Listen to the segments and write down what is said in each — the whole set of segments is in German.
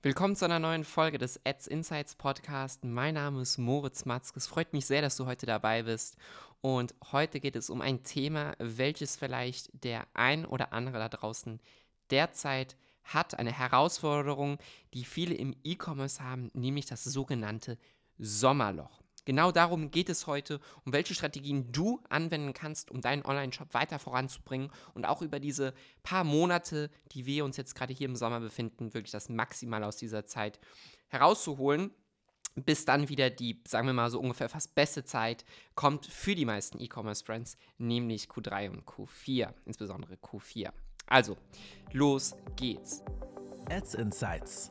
Willkommen zu einer neuen Folge des Ads Insights Podcast. Mein Name ist Moritz Matzke. Es freut mich sehr, dass du heute dabei bist. Und heute geht es um ein Thema, welches vielleicht der ein oder andere da draußen derzeit hat. Eine Herausforderung, die viele im E-Commerce haben, nämlich das sogenannte Sommerloch. Genau darum geht es heute, um welche Strategien du anwenden kannst, um deinen Online-Shop weiter voranzubringen und auch über diese paar Monate, die wir uns jetzt gerade hier im Sommer befinden, wirklich das Maximal aus dieser Zeit herauszuholen bis dann wieder die, sagen wir mal so ungefähr fast beste Zeit kommt für die meisten E-Commerce-Brands, nämlich Q3 und Q4, insbesondere Q4. Also, los geht's. Ads Insights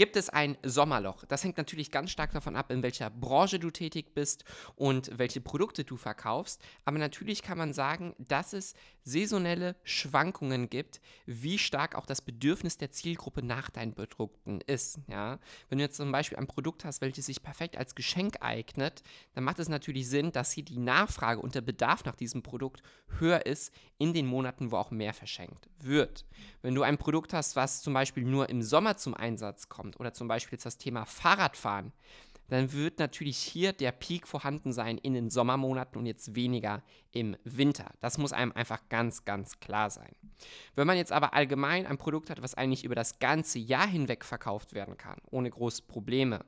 Gibt es ein Sommerloch. Das hängt natürlich ganz stark davon ab, in welcher Branche du tätig bist und welche Produkte du verkaufst. Aber natürlich kann man sagen, dass es saisonelle Schwankungen gibt, wie stark auch das Bedürfnis der Zielgruppe nach deinen Produkten ist. Ja? Wenn du jetzt zum Beispiel ein Produkt hast, welches sich perfekt als Geschenk eignet, dann macht es natürlich Sinn, dass hier die Nachfrage und der Bedarf nach diesem Produkt höher ist in den Monaten, wo auch mehr verschenkt wird. Wenn du ein Produkt hast, was zum Beispiel nur im Sommer zum Einsatz kommt, kommt oder zum Beispiel jetzt das Thema Fahrradfahren, dann wird natürlich hier der Peak vorhanden sein in den Sommermonaten und jetzt weniger im Winter. Das muss einem einfach ganz, ganz klar sein. Wenn man jetzt aber allgemein ein Produkt hat, was eigentlich über das ganze Jahr hinweg verkauft werden kann, ohne große Probleme,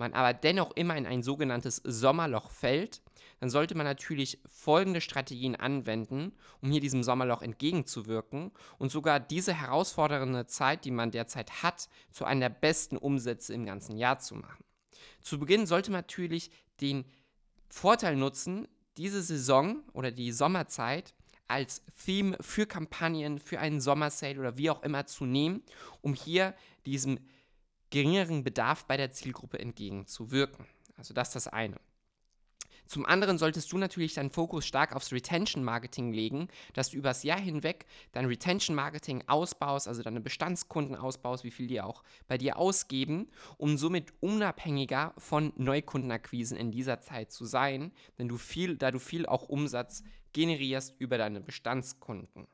man aber dennoch immer in ein sogenanntes Sommerloch fällt, dann sollte man natürlich folgende Strategien anwenden, um hier diesem Sommerloch entgegenzuwirken und sogar diese herausfordernde Zeit, die man derzeit hat, zu einer der besten Umsätze im ganzen Jahr zu machen. Zu Beginn sollte man natürlich den Vorteil nutzen, diese Saison oder die Sommerzeit als Theme für Kampagnen, für einen Sommersale oder wie auch immer zu nehmen, um hier diesem geringeren Bedarf bei der Zielgruppe entgegenzuwirken. Also das ist das eine. Zum anderen solltest du natürlich deinen Fokus stark aufs Retention Marketing legen, dass du übers Jahr hinweg dein Retention Marketing ausbaust, also deine Bestandskunden ausbaust, wie viel die auch bei dir ausgeben, um somit unabhängiger von Neukundenakquisen in dieser Zeit zu sein, denn du viel, da du viel auch Umsatz generierst über deine Bestandskunden.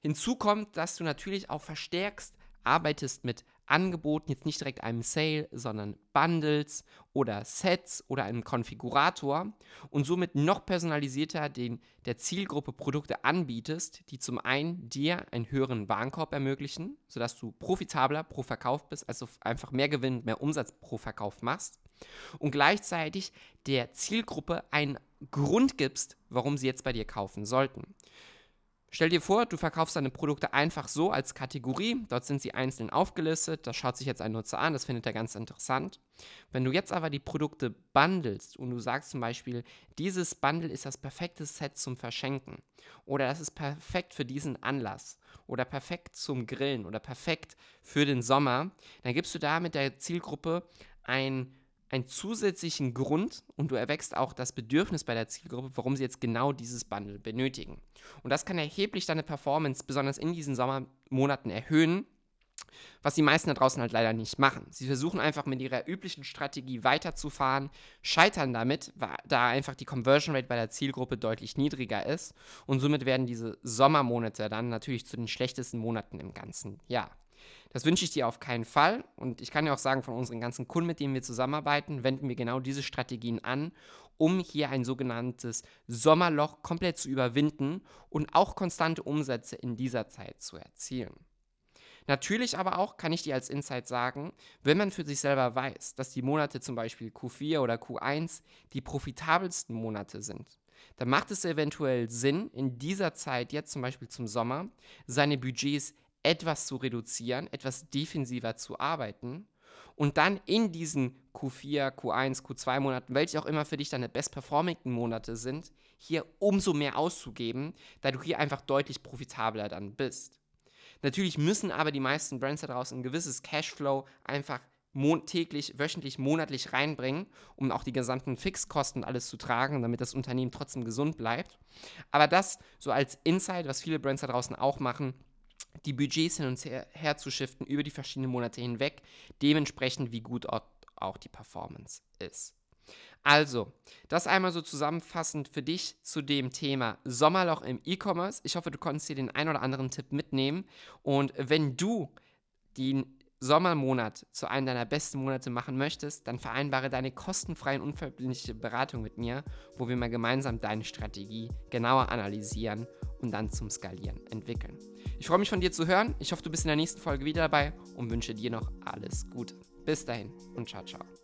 Hinzu kommt, dass du natürlich auch verstärkst arbeitest mit Angeboten, jetzt nicht direkt einem Sale, sondern Bundles oder Sets oder einem Konfigurator und somit noch personalisierter den, der Zielgruppe Produkte anbietest, die zum einen dir einen höheren Warenkorb ermöglichen, sodass du profitabler pro Verkauf bist, also einfach mehr Gewinn, mehr Umsatz pro Verkauf machst und gleichzeitig der Zielgruppe einen Grund gibst, warum sie jetzt bei dir kaufen sollten. Stell dir vor, du verkaufst deine Produkte einfach so als Kategorie. Dort sind sie einzeln aufgelistet. Das schaut sich jetzt ein Nutzer an. Das findet er ganz interessant. Wenn du jetzt aber die Produkte bundelst und du sagst zum Beispiel, dieses Bundle ist das perfekte Set zum Verschenken oder das ist perfekt für diesen Anlass oder perfekt zum Grillen oder perfekt für den Sommer, dann gibst du da mit der Zielgruppe ein einen zusätzlichen Grund und du erwächst auch das Bedürfnis bei der Zielgruppe, warum sie jetzt genau dieses Bundle benötigen. Und das kann erheblich deine Performance, besonders in diesen Sommermonaten, erhöhen, was die meisten da draußen halt leider nicht machen. Sie versuchen einfach mit ihrer üblichen Strategie weiterzufahren, scheitern damit, da einfach die Conversion Rate bei der Zielgruppe deutlich niedriger ist und somit werden diese Sommermonate dann natürlich zu den schlechtesten Monaten im ganzen Jahr. Das wünsche ich dir auf keinen Fall. Und ich kann ja auch sagen, von unseren ganzen Kunden, mit denen wir zusammenarbeiten, wenden wir genau diese Strategien an, um hier ein sogenanntes Sommerloch komplett zu überwinden und auch konstante Umsätze in dieser Zeit zu erzielen. Natürlich aber auch kann ich dir als Insight sagen, wenn man für sich selber weiß, dass die Monate zum Beispiel Q4 oder Q1 die profitabelsten Monate sind, dann macht es eventuell Sinn, in dieser Zeit, jetzt zum Beispiel zum Sommer, seine Budgets etwas zu reduzieren, etwas defensiver zu arbeiten und dann in diesen Q4, Q1, Q2 Monaten, welche auch immer für dich deine best-performingten Monate sind, hier umso mehr auszugeben, da du hier einfach deutlich profitabler dann bist. Natürlich müssen aber die meisten Brands da draußen ein gewisses Cashflow einfach täglich, wöchentlich, monatlich reinbringen, um auch die gesamten Fixkosten alles zu tragen, damit das Unternehmen trotzdem gesund bleibt. Aber das so als Insight, was viele Brands da draußen auch machen, die Budgets hin und her, her zu shiften über die verschiedenen Monate hinweg, dementsprechend wie gut auch die Performance ist. Also, das einmal so zusammenfassend für dich zu dem Thema Sommerloch im E-Commerce. Ich hoffe, du konntest dir den ein oder anderen Tipp mitnehmen. Und wenn du den Sommermonat zu einem deiner besten Monate machen möchtest, dann vereinbare deine kostenfreie und unverbindliche Beratung mit mir, wo wir mal gemeinsam deine Strategie genauer analysieren und dann zum Skalieren entwickeln. Ich freue mich von dir zu hören. Ich hoffe, du bist in der nächsten Folge wieder dabei und wünsche dir noch alles Gute. Bis dahin und ciao, ciao.